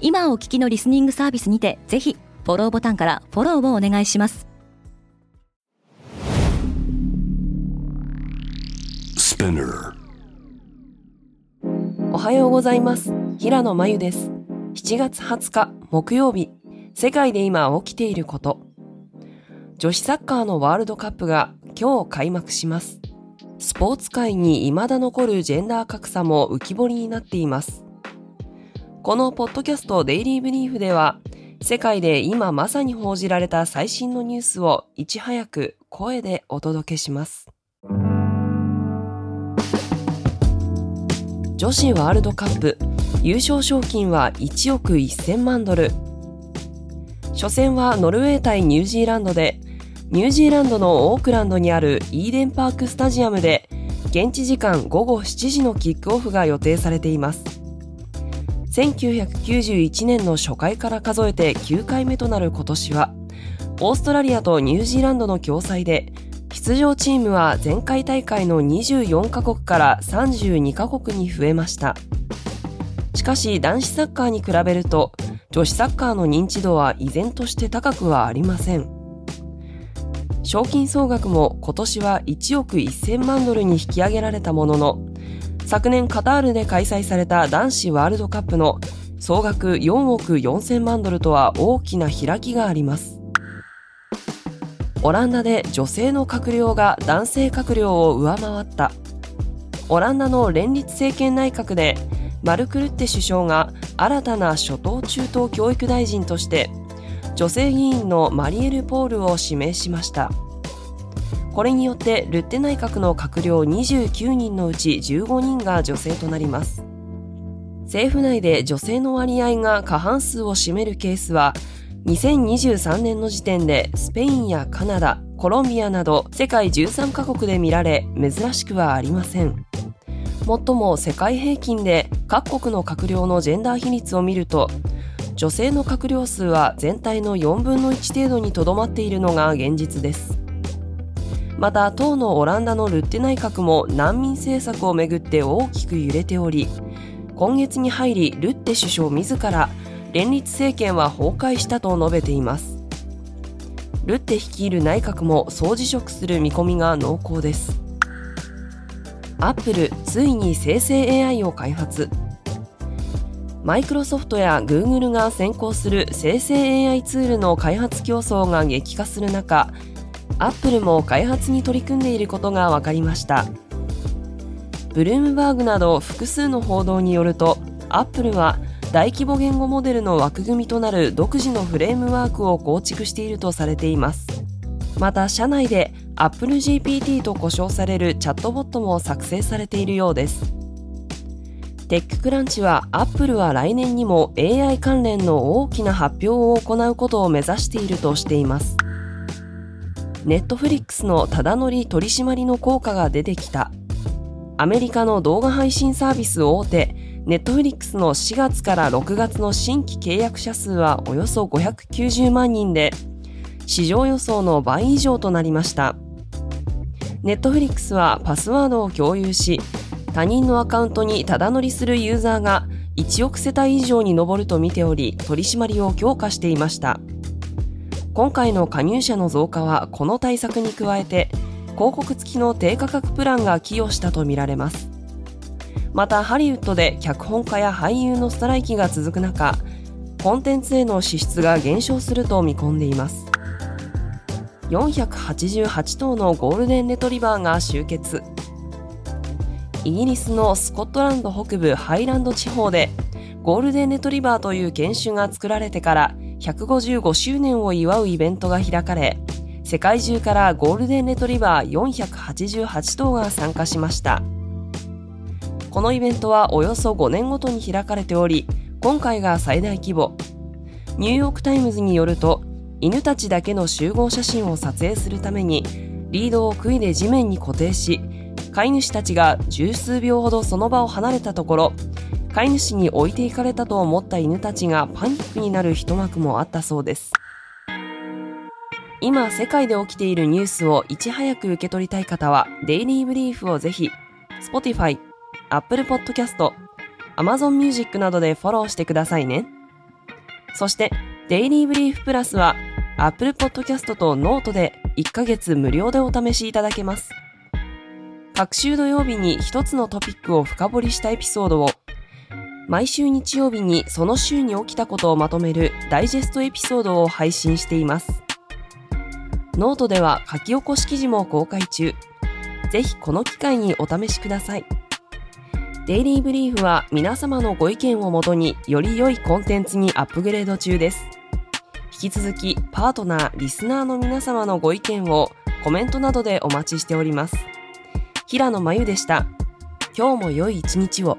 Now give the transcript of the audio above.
今お聞きのリスニングサービスにてぜひフォローボタンからフォローをお願いします。おはようございます。平野真由です。7月20日木曜日。世界で今起きていること。女子サッカーのワールドカップが今日開幕します。スポーツ界に未だ残るジェンダー格差も浮き彫りになっていますこのポッドキャストデイリーブリーフでは世界で今まさに報じられた最新のニュースをいち早く声でお届けします。女子ワールドカップ優勝賞金は1億1000万ドル。初戦はノルウェー対ニュージーランドでニュージーランドのオークランドにあるイーデンパークスタジアムで現地時間午後7時のキックオフが予定されています。1991年の初回から数えて9回目となる今年はオーストラリアとニュージーランドの共催で出場チームは前回大会の24カ国から32カ国に増えました。しかし男子サッカーに比べると女子サッカーの認知度は依然として高くはありません。賞金総額も今年は1億1000万ドルに引き上げられたものの、昨年カタールで開催された男子ワールドカップの総額4億4000万ドルとは大きな開きがあります。オランダで女性の閣僚が男性閣僚を上回った。オランダの連立政権内閣でマルクルッテ首相が新たな初等中等教育大臣として女性議員のマリエル・ポールを指名しました。これによってルッテ内閣の閣僚29人のうち15人が女性となります。政府内で女性の割合が過半数を占めるケースは2023年の時点でスペインやカナダ、コロンビアなど世界13カ国で見られ珍しくはありません。もっとも世界平均で各国の閣僚のジェンダー比率を見ると女性の閣僚数は全体の4分の1程度にとどまっているのが現実です。また当のオランダのルッテ内閣も難民政策をめぐって大きく揺れており今月に入りルッテ首相自ら連立政権は崩壊したと述べています。ルッテ率いる内閣も総辞職する見込みが濃厚です。アップルついに生成 AI を開発。マイクロソフトやグーグルが先行する生成 AI ツールの開発競争が激化する中アップルも開発に取り組んでいることが分かりました。ブルームバーグなど複数の報道によるとアップルは大規模言語モデルの枠組みとなる独自のフレームワークを構築しているとされています。また社内で Apple GPT と呼称されるチャットボットも作成されているようです。テッククランチは Apple は来年にも AI 関連の大きな発表を行うことを目指しているとしています。ネットフリックスのただ乗り取り締まりの効果が出てきたアメリカの動画配信サービス大手ネットフリックスの4月から6月の新規契約者数はおよそ590万人で、市場予想の倍以上となりました。ネットフリックスはパスワードを共有し、他人のアカウントにただ乗りするユーザーが1億世帯以上に上ると見ており、取り締まりを強化していました。今回の加入者の増加はこの対策に加えて、広告付きの低価格プランが寄与したとみられます。またハリウッドで脚本家や俳優のストライキが続く中コンテンツへの支出が減少すると見込んでいます488頭のゴールデンレトリバーが集結イギリスのスコットランド北部ハイランド地方でゴールデンレトリバーという犬種が作られてから155周年を祝うイベントが開かれ世界中からゴールデンレトリバー488頭が参加しました。このイベントはおよそ5年ごとに開かれており、今回が最大規模。ニューヨーク・タイムズによると犬たちだけの集合写真を撮影するためにリードを杭で地面に固定し飼い主たちが十数秒ほどその場を離れたところ飼い主に置いていかれたと思った犬たちがパニックになる一幕もあったそうです。今世界で起きているニュースをいち早く受け取りたい方はデイリーブリーフをぜひ Spotify、Apple Podcast、Amazon Music などでフォローしてくださいね。そして Daily Brief Plus は Apple Podcast とノートで1ヶ月無料でお試しいただけます。各週土曜日に一つのトピックを深掘りしたエピソードを毎週日曜日にその週に起きたことをまとめるダイジェストエピソードを配信していますノートでは書き起こし記事も公開中。ぜひこの機会にお試しください。デイリーブリーフは皆様のご意見をもとにより良いコンテンツにアップグレード中です。引き続きパートナー、リスナーの皆様のご意見をコメントなどでお待ちしております。平野真由でした。今日も良い一日を。